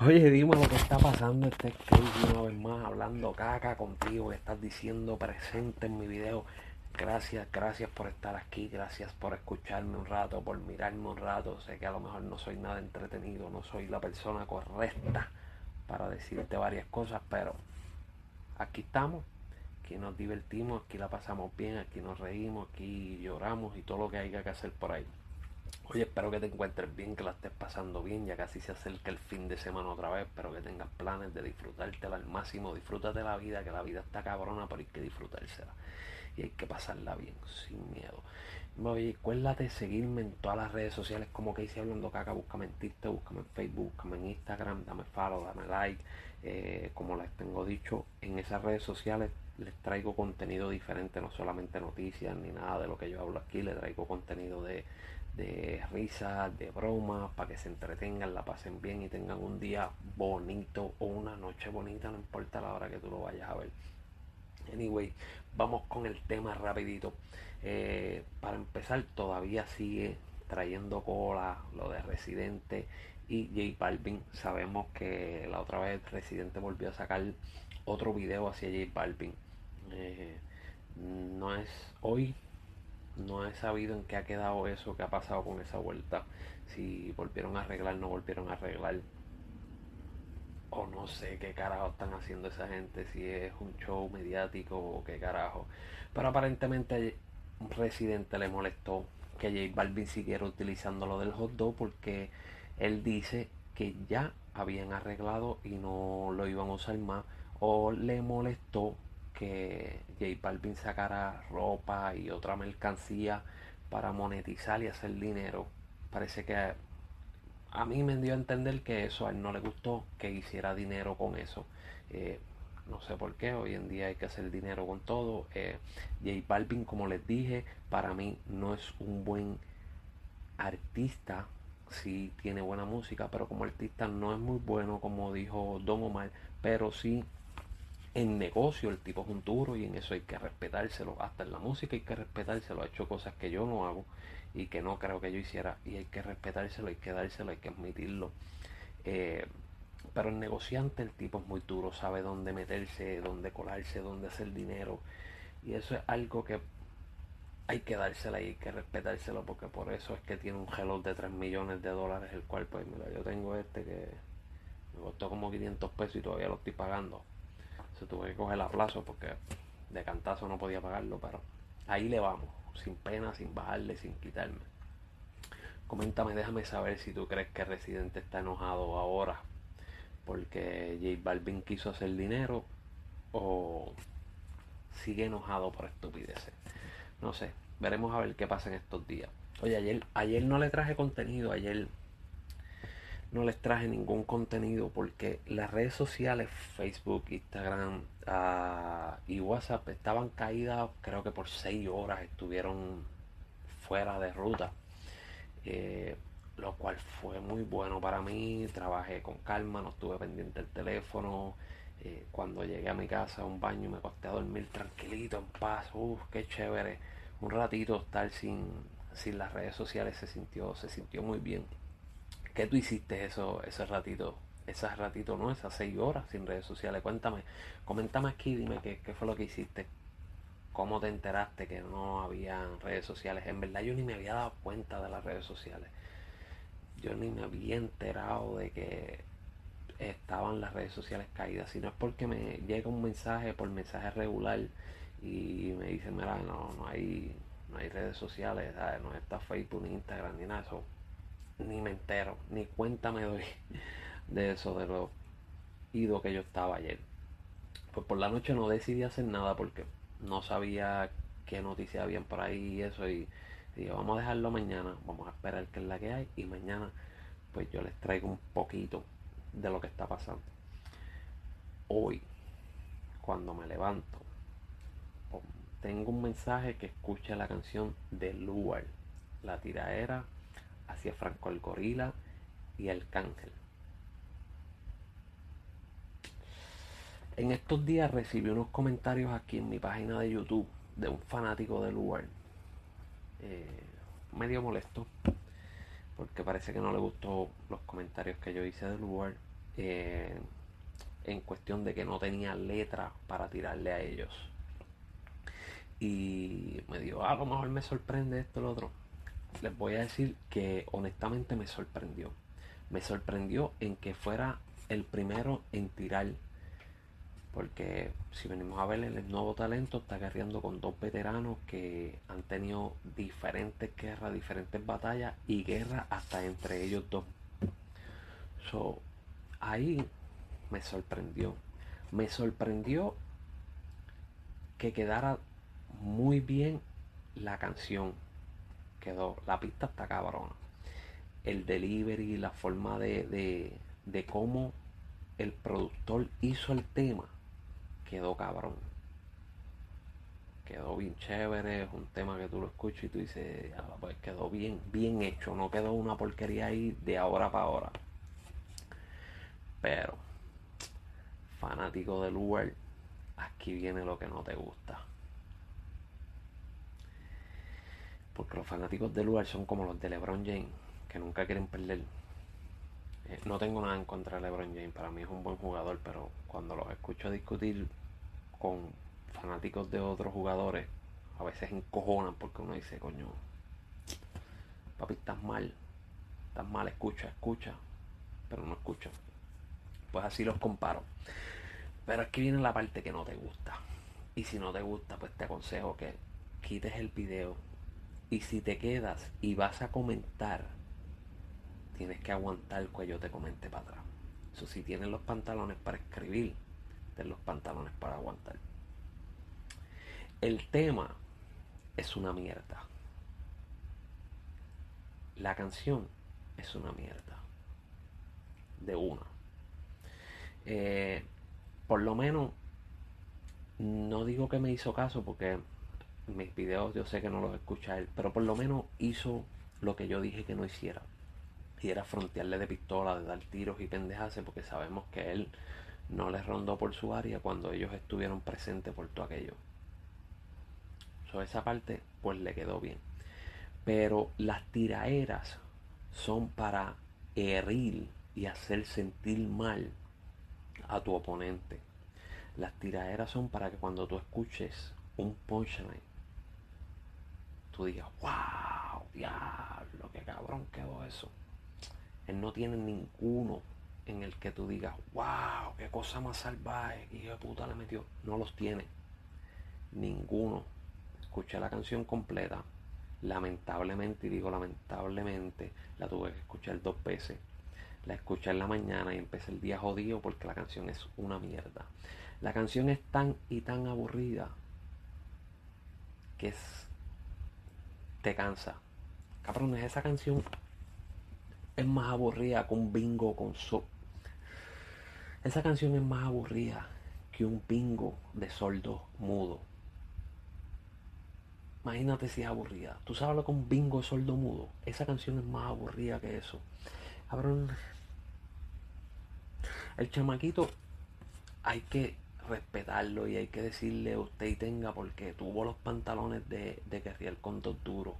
Oye, dime lo que está pasando. Este Crazy una vez más hablando caca contigo. Que estás diciendo presente en mi video. Gracias, gracias por estar aquí. Gracias por escucharme un rato, por mirarme un rato. Sé que a lo mejor no soy nada entretenido. No soy la persona correcta para decirte varias cosas. Pero aquí estamos. Aquí nos divertimos. Aquí la pasamos bien. Aquí nos reímos. Aquí lloramos y todo lo que haya que hacer por ahí. Oye, espero que te encuentres bien, que la estés pasando bien, ya casi se acerca el fin de semana otra vez, espero que tengas planes de disfrutártela al máximo, disfrútate la vida, que la vida está cabrona, pero hay que disfrutársela. Y hay que pasarla bien, sin miedo. Oye, acuérdate seguirme en todas las redes sociales como que hice hablando caca, búscame en TikTok, búscame en Facebook, búscame en Instagram, dame follow, dame like, eh, como les tengo dicho, en esas redes sociales les traigo contenido diferente, no solamente noticias ni nada de lo que yo hablo aquí, les traigo contenido de de risas, de bromas, para que se entretengan, la pasen bien y tengan un día bonito o una noche bonita, no importa la hora que tú lo vayas a ver. Anyway, vamos con el tema rapidito. Eh, para empezar, todavía sigue trayendo cola lo de Residente y J Balvin. Sabemos que la otra vez Residente volvió a sacar otro video hacia J Balvin. Eh, no es hoy, no he sabido en qué ha quedado eso, qué ha pasado con esa vuelta. Si volvieron a arreglar, no volvieron a arreglar. O no sé qué carajo están haciendo esa gente, si es un show mediático o qué carajo. Pero aparentemente un Residente le molestó que J Balvin siguiera utilizando lo del hot dog porque él dice que ya habían arreglado y no lo iban a usar más. O le molestó que J Balvin sacara ropa y otra mercancía para monetizar y hacer dinero. Parece que a mí me dio a entender que eso a él no le gustó, que hiciera dinero con eso. Eh, no sé por qué, hoy en día hay que hacer dinero con todo. Eh, J Balvin, como les dije, para mí no es un buen artista. Sí tiene buena música, pero como artista no es muy bueno, como dijo Don Omar, pero sí en negocio el tipo es un duro y en eso hay que respetárselo. Hasta en la música hay que respetárselo. Ha hecho cosas que yo no hago y que no creo que yo hiciera y hay que respetárselo, hay que dárselo, hay que admitirlo. Eh, pero el negociante el tipo es muy duro, sabe dónde meterse, dónde colarse, dónde hacer dinero. Y eso es algo que hay que dárselo y hay que respetárselo porque por eso es que tiene un hello de 3 millones de dólares, el cual pues mira, yo tengo este que me costó como 500 pesos y todavía lo estoy pagando se tuve que coger a plazo porque de cantazo no podía pagarlo, pero ahí le vamos, sin pena, sin bajarle, sin quitarme. Coméntame, déjame saber si tú crees que Residente está enojado ahora porque J Balvin quiso hacer dinero o sigue enojado por estupideces. No sé, veremos a ver qué pasa en estos días. Oye, ayer, ayer no le traje contenido, ayer no les traje ningún contenido porque las redes sociales, Facebook, Instagram uh, y WhatsApp estaban caídas, creo que por 6 horas estuvieron fuera de ruta. Eh, lo cual fue muy bueno para mí. Trabajé con calma, no estuve pendiente del teléfono. Eh, cuando llegué a mi casa, a un baño, me acosté a dormir tranquilito, en paz. Uf, qué chévere. Un ratito estar sin, sin las redes sociales se sintió, se sintió muy bien. ¿Qué tú hiciste eso, ese ratito? Ese ratito, ¿no? Esas seis horas sin redes sociales. Cuéntame, coméntame aquí, dime qué, qué fue lo que hiciste. ¿Cómo te enteraste que no había redes sociales? En verdad yo ni me había dado cuenta de las redes sociales. Yo ni me había enterado de que estaban las redes sociales caídas. Si no es porque me llega un mensaje por mensaje regular y me dicen, mira, no, no hay, no hay redes sociales, no está Facebook ni Instagram ni nada. Eso ni me entero, ni cuenta me doy de eso, de lo ido que yo estaba ayer. Pues por la noche no decidí hacer nada porque no sabía qué noticias habían por ahí y eso. Y dije, vamos a dejarlo mañana, vamos a esperar que es la que hay. Y mañana, pues yo les traigo un poquito de lo que está pasando. Hoy, cuando me levanto, tengo un mensaje que escucha la canción de Luar, la tiraera hacia Franco el Gorila y el Cángel. En estos días recibí unos comentarios aquí en mi página de YouTube de un fanático del lugar. Eh, medio molesto. Porque parece que no le gustó los comentarios que yo hice del lugar. eh, en cuestión de que no tenía letra para tirarle a ellos. Y me dijo, ah, a lo mejor me sorprende esto, lo otro. Les voy a decir que honestamente me sorprendió. Me sorprendió en que fuera el primero en tirar. Porque si venimos a ver el nuevo talento, está guerreando con dos veteranos que han tenido diferentes guerras, diferentes batallas y guerras hasta entre ellos dos. So, ahí me sorprendió. Me sorprendió que quedara muy bien la canción. Quedó, la pista está cabrona. El delivery, la forma de, de, de cómo el productor hizo el tema, quedó cabrón. Quedó bien chévere, es un tema que tú lo escuchas y tú dices, pues quedó bien, bien hecho, no quedó una porquería ahí de ahora para ahora. Pero, fanático del Uber, aquí viene lo que no te gusta. Porque los fanáticos del lugar son como los de LeBron James, que nunca quieren perder. Eh, no tengo nada en contra de LeBron James, para mí es un buen jugador, pero cuando los escucho discutir con fanáticos de otros jugadores, a veces encojonan porque uno dice, coño, papi, estás mal, estás mal, escucha, escucha, pero no escucha. Pues así los comparo. Pero aquí viene la parte que no te gusta. Y si no te gusta, pues te aconsejo que quites el video y si te quedas y vas a comentar, tienes que aguantar el cuello te comente para atrás. Eso si tienes los pantalones para escribir, ten los pantalones para aguantar. El tema es una mierda. La canción es una mierda. De una. Eh, por lo menos, no digo que me hizo caso porque mis videos yo sé que no los escucha él, pero por lo menos hizo lo que yo dije que no hiciera. Y era frontearle de pistola, de dar tiros y pendejarse, porque sabemos que él no les rondó por su área cuando ellos estuvieron presentes por todo aquello. So, esa parte pues le quedó bien. Pero las tiraeras son para herir y hacer sentir mal a tu oponente. Las tiraeras son para que cuando tú escuches un punchline tú digas, wow, diablo, qué cabrón quedó eso. Él no tiene ninguno en el que tú digas, wow, qué cosa más salvaje, hijo de puta le metió. No los tiene. Ninguno. Escuché la canción completa. Lamentablemente, y digo lamentablemente, la tuve que escuchar dos veces. La escuché en la mañana y empecé el día jodido porque la canción es una mierda. La canción es tan y tan aburrida que es te cansa. Cabrones, esa canción es más aburrida que un bingo con so. Esa canción es más aburrida que un bingo de soldo mudo. Imagínate si es aburrida. ¿Tú sabes lo que un bingo de soldo mudo? Esa canción es más aburrida que eso. Cabrón. El chamaquito hay que respetarlo y hay que decirle usted y tenga porque tuvo los pantalones de, de con dos duros.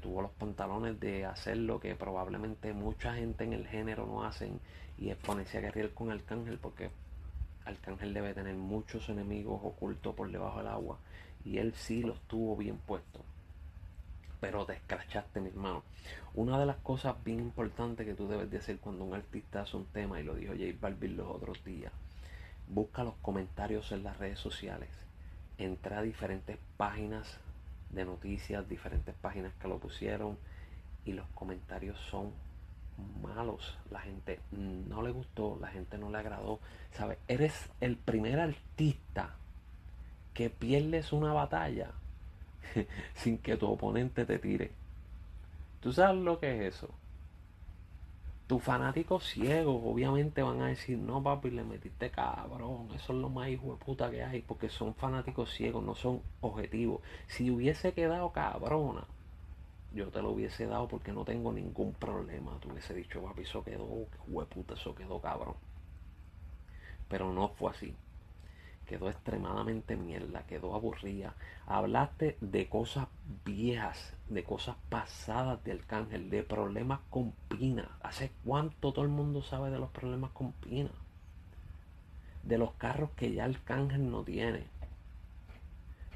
Tuvo los pantalones de hacer lo que probablemente mucha gente en el género no hacen y es ponerse a guerrear con Arcángel porque Arcángel debe tener muchos enemigos ocultos por debajo del agua y él sí los tuvo bien puestos. Pero te escrachaste, mi hermano. Una de las cosas bien importantes que tú debes de hacer cuando un artista hace un tema, y lo dijo J Balvin los otros días, busca los comentarios en las redes sociales, entra a diferentes páginas de noticias, diferentes páginas que lo pusieron y los comentarios son malos. La gente no le gustó, la gente no le agradó. ¿Sabes? Eres el primer artista que pierdes una batalla sin que tu oponente te tire. ¿Tú sabes lo que es eso? Tus fanáticos ciegos obviamente van a decir, no papi, le metiste cabrón, eso es lo más hijo de puta que hay, porque son fanáticos ciegos, no son objetivos. Si hubiese quedado cabrona, yo te lo hubiese dado porque no tengo ningún problema. Tú hubiese dicho, papi, eso quedó, puta, eso quedó cabrón. Pero no fue así. Quedó extremadamente mierda, quedó aburrida. Hablaste de cosas viejas, de cosas pasadas de Arcángel, de problemas con Pina. ¿Hace cuánto todo el mundo sabe de los problemas con Pina? De los carros que ya Arcángel no tiene.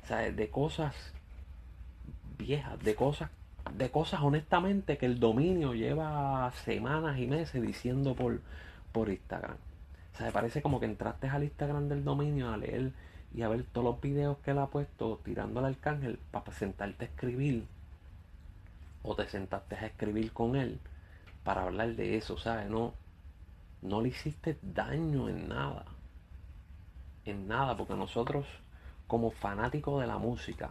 O sea, de cosas viejas, de cosas, de cosas honestamente que el dominio lleva semanas y meses diciendo por, por Instagram. O sea, parece como que entraste al Instagram del dominio a leer y a ver todos los videos que él ha puesto tirando al arcángel para sentarte a escribir. O te sentaste a escribir con él para hablar de eso, ¿sabes? No, no le hiciste daño en nada. En nada, porque nosotros, como fanáticos de la música,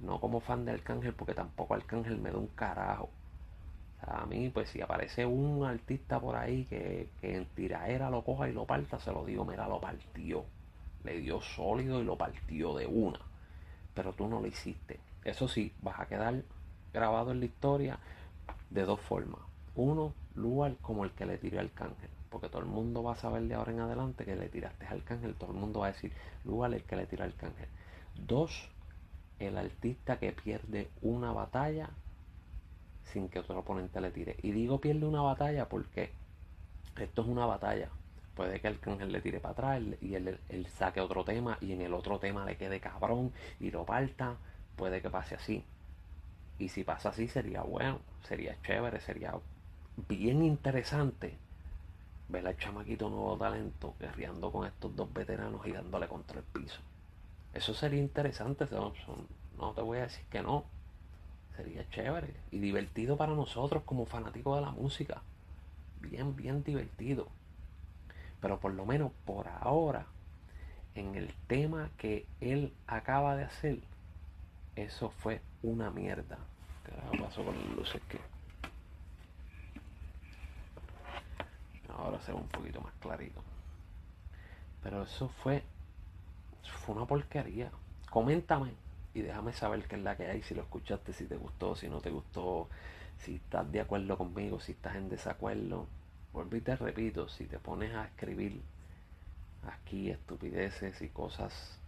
no como fan de Arcángel, porque tampoco Arcángel me da un carajo a mí, pues si aparece un artista por ahí que, que en tiraera lo coja y lo parta, se lo digo, mira, lo partió. Le dio sólido y lo partió de una. Pero tú no lo hiciste. Eso sí, vas a quedar grabado en la historia de dos formas. Uno, lugar como el que le tiró al cángel. Porque todo el mundo va a saber de ahora en adelante que le tiraste al cángel. Todo el mundo va a decir, lugar el que le tiró al cángel. Dos, el artista que pierde una batalla sin que otro oponente le tire. Y digo pierde una batalla porque esto es una batalla. Puede que el cángel le tire para atrás y él, saque otro tema y en el otro tema le quede cabrón y lo parta. Puede que pase así. Y si pasa así sería bueno, sería chévere, sería bien interesante ver al chamaquito nuevo talento guerreando con estos dos veteranos y dándole contra el piso. Eso sería interesante, no te voy a decir que no, Sería chévere y divertido para nosotros como fanáticos de la música. Bien, bien divertido. Pero por lo menos por ahora, en el tema que él acaba de hacer, eso fue una mierda. ¿Qué pasó con las luces que? Ahora se ve un poquito más clarito. Pero eso fue, fue una porquería. Coméntame y déjame saber qué es la que hay, si lo escuchaste, si te gustó, si no te gustó, si estás de acuerdo conmigo, si estás en desacuerdo. Y te repito, si te pones a escribir aquí estupideces y cosas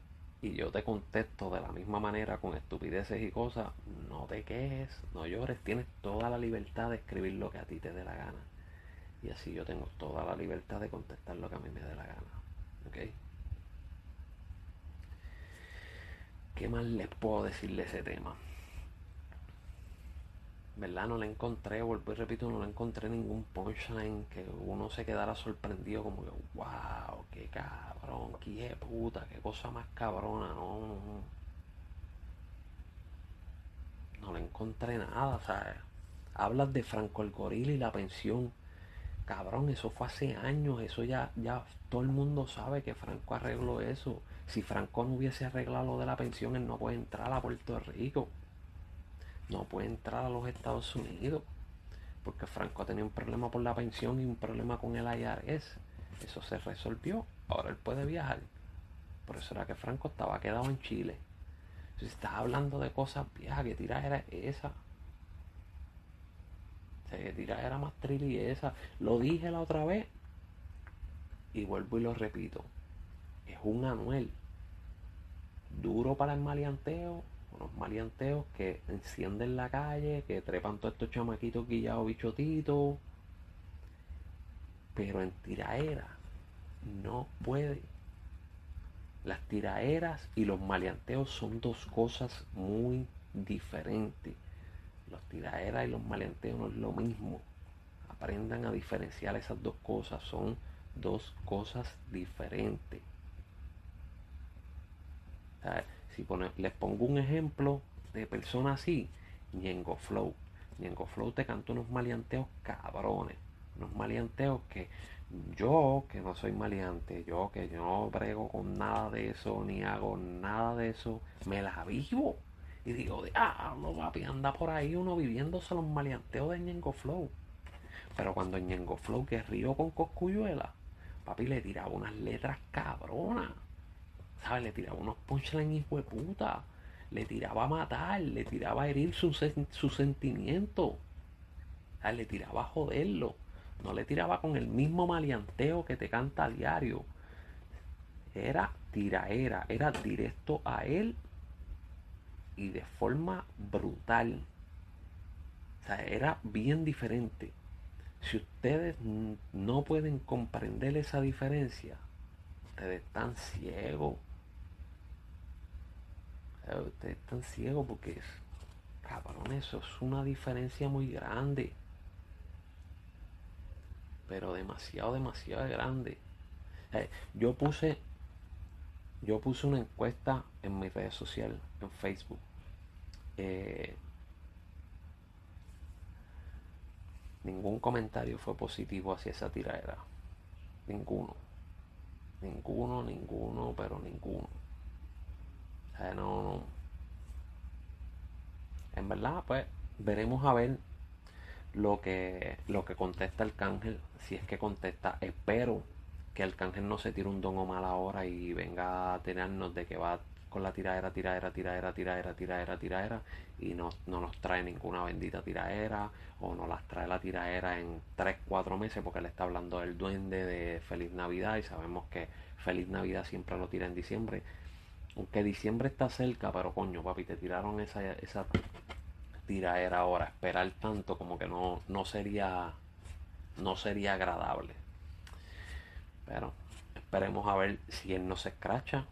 y yo te contesto de la misma manera con estupideces y cosas, no te quejes, no llores, tienes toda la libertad de escribir lo que a ti te dé la gana. Y así yo tengo toda la libertad de contestar lo que a mí me dé la gana. ¿Ok? ¿Qué más les puedo decir de ese tema? ¿Verdad? No le encontré, vuelvo y repito, no le encontré ningún punchline que uno se quedara sorprendido como que, wow, qué cabrón, qué puta, qué cosa más cabrona, no, no, no. le encontré nada, ¿sabes? Hablas de Franco el Gorila y la pensión. Cabrón, eso fue hace años, eso ya, ya todo el mundo sabe que Franco arregló eso. Si Franco no hubiese arreglado lo de la pensión, él no puede entrar a Puerto Rico. No puede entrar a los Estados Unidos. Porque Franco tenía un problema por la pensión y un problema con el IRS. Eso se resolvió. Ahora él puede viajar. Por eso era que Franco estaba quedado en Chile. Si estás hablando de cosas viejas, que tira era esa. Tira era más y esa. Lo dije la otra vez. Y vuelvo y lo repito. Es un Anuel duro para el maleanteo, unos maleanteos que encienden la calle, que trepan todos estos chamaquitos guillados bichotitos, pero en tiraera no puede. Las tiraeras y los maleanteos son dos cosas muy diferentes. Los tiraeras y los maleanteos no es lo mismo. Aprendan a diferenciar esas dos cosas. Son dos cosas diferentes. Si les pongo un ejemplo de persona así, Ñengo Flow. Ñengo Flow te canta unos maleanteos cabrones. Unos maleanteos que yo, que no soy maleante, yo que yo no brego con nada de eso, ni hago nada de eso, me la vivo. Y digo, ah, no papi, anda por ahí uno viviéndose los maleanteos de Ñengo Flow. Pero cuando Ñengo Flow que con Coscuyuela, papi le tiraba unas letras cabronas. ¿sabes? Le tiraba unos punchlines hijo de puta. Le tiraba a matar, le tiraba a herir su, su sentimiento. Le tiraba a joderlo. No le tiraba con el mismo maleanteo que te canta a diario. era tiraera, era directo a él y de forma brutal. O sea, era bien diferente. Si ustedes no pueden comprender esa diferencia, ustedes están ciegos. Ustedes están ciegos porque cabrón, eso es una diferencia muy grande. Pero demasiado, demasiado grande. Yo puse, yo puse una encuesta en mi redes social, en Facebook. Eh, ningún comentario fue positivo hacia esa tiradera. Ninguno. Ninguno, ninguno, pero ninguno. No. En verdad, pues veremos a ver lo que, lo que contesta el cángel. Si es que contesta, espero que el cángel no se tire un don o mal ahora y venga a tenernos de que va con la tiradera, tiradera, tiradera, tiradera, tiradera, tiradera y no, no nos trae ninguna bendita tiradera o no las trae la tiradera en 3, 4 meses porque le está hablando del duende de Feliz Navidad y sabemos que Feliz Navidad siempre lo tira en diciembre. Aunque diciembre está cerca, pero coño, papi, te tiraron esa, esa tiradera ahora. Esperar tanto como que no, no sería no sería agradable. Pero esperemos a ver si él no se escracha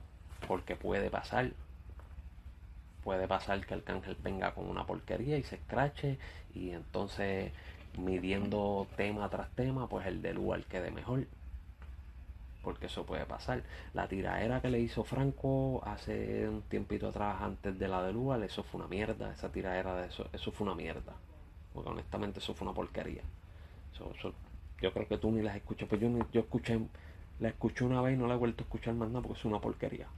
porque puede pasar. Puede pasar que el cángel venga con una porquería y se escrache y entonces midiendo tema tras tema, pues el del lugar quede mejor. Porque eso puede pasar. La tiraera que le hizo Franco hace un tiempito atrás, antes de la de Lugar, eso fue una mierda. Esa tiraera de eso, eso fue una mierda. Porque honestamente eso fue una porquería. yo creo que tú ni las escuchas. Pues yo, yo escuché, la escuché una vez y no la he vuelto a escuchar más nada porque es una porquería.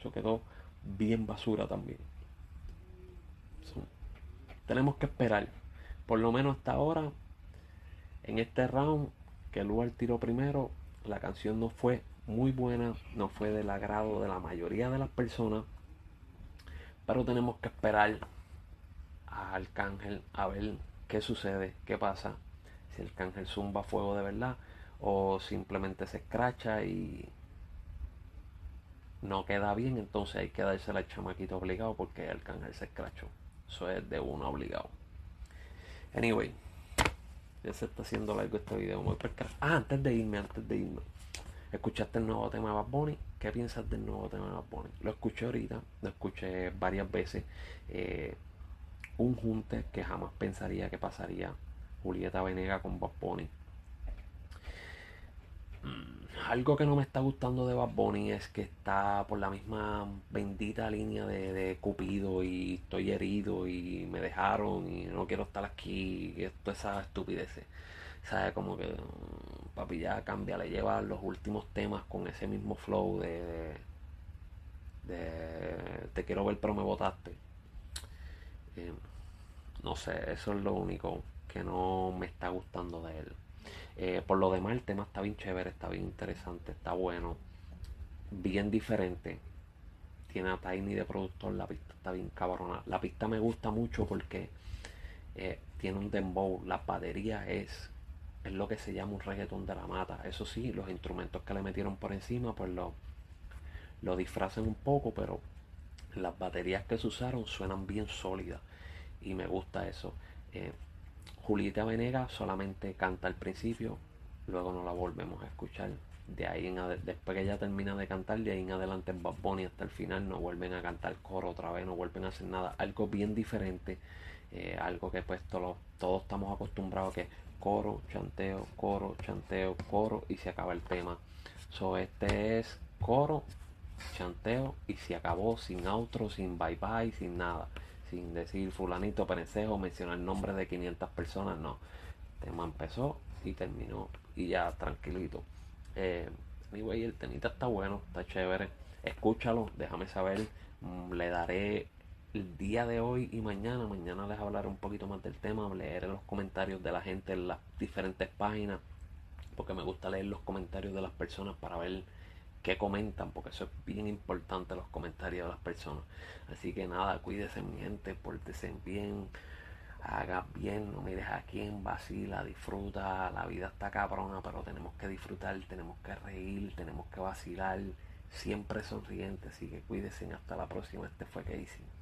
Eso quedó bien basura también. tenemos que esperar. Por lo menos hasta ahora, en este round, que lugar tiró primero, la canción no fue muy buena, no fue del agrado de la mayoría de las personas. Pero tenemos que esperar a Arcángel a ver qué sucede, qué pasa. Si el Arcángel zumba fuego de verdad o simplemente se escracha y no queda bien, entonces hay que darse al chamaquito obligado porque el cángel se escrachó. Eso es de uno obligado. Anyway, ya se está haciendo largo este video. Muy ah, antes de irme, antes de irme. ¿Escuchaste el nuevo tema de Bad Bunny? ¿Qué piensas del nuevo tema de Bad Bunny? Lo escuché ahorita, lo escuché varias veces. Eh, un junte que jamás pensaría que pasaría. Julieta Venega con Bad Bunny algo que no me está gustando de Bad Bunny es que está por la misma bendita línea de, Cupido y estoy herido y me dejaron y no quiero estar aquí y esto esa estupidez. ¿Sabe? Como que mm, papi ya cambia, le lleva los últimos temas con ese mismo flow de, de, te quiero ver pero me votaste. Eh, no sé, eso es lo único que no me está gustando de él. Eh, por lo demás, el tema está bien chévere, está bien interesante, está bueno, bien diferente. Tiene a Tiny de productor, la pista está bien cabrona. La pista me gusta mucho porque eh, tiene un dembow, la batería es, es lo que se llama un reggaetón de la mata. Eso sí, los instrumentos que le metieron por encima, pues lo, lo disfrazan un poco, pero las baterías que se usaron suenan bien sólidas y me gusta eso. Eh, Julieta Venega solamente canta al principio, luego no la volvemos a escuchar. De ahí en después que ella termina de cantar, de ahí en adelante en Bad Bunny hasta el final no vuelven a cantar coro otra vez, no vuelven a hacer nada, algo bien diferente, eh, algo que pues todos, todos estamos acostumbrados a que coro, chanteo, coro, chanteo, coro y se acaba el tema. So este es coro, chanteo y se acabó sin outro, sin bye bye, sin nada sin decir fulanito, penecejo, mencionar nombres de 500 personas, no. El tema empezó y terminó y ya tranquilito. Eh, anyway, el temita está bueno, está chévere. Escúchalo, déjame saber. Mm, le daré el día de hoy y mañana. Mañana les hablaré un poquito más del tema. Leeré los comentarios de la gente en las diferentes páginas. Porque me gusta leer los comentarios de las personas para ver que comentan, porque eso es bien importante los comentarios de las personas. Así que nada, cuídese mi gente, pórtese bien, haga bien, no mires a quien vacila, disfruta, la vida está cabrona, pero tenemos que disfrutar, tenemos que reír, tenemos que vacilar siempre sonriente. Así que cuídense. Hasta la próxima. Este fue Casey.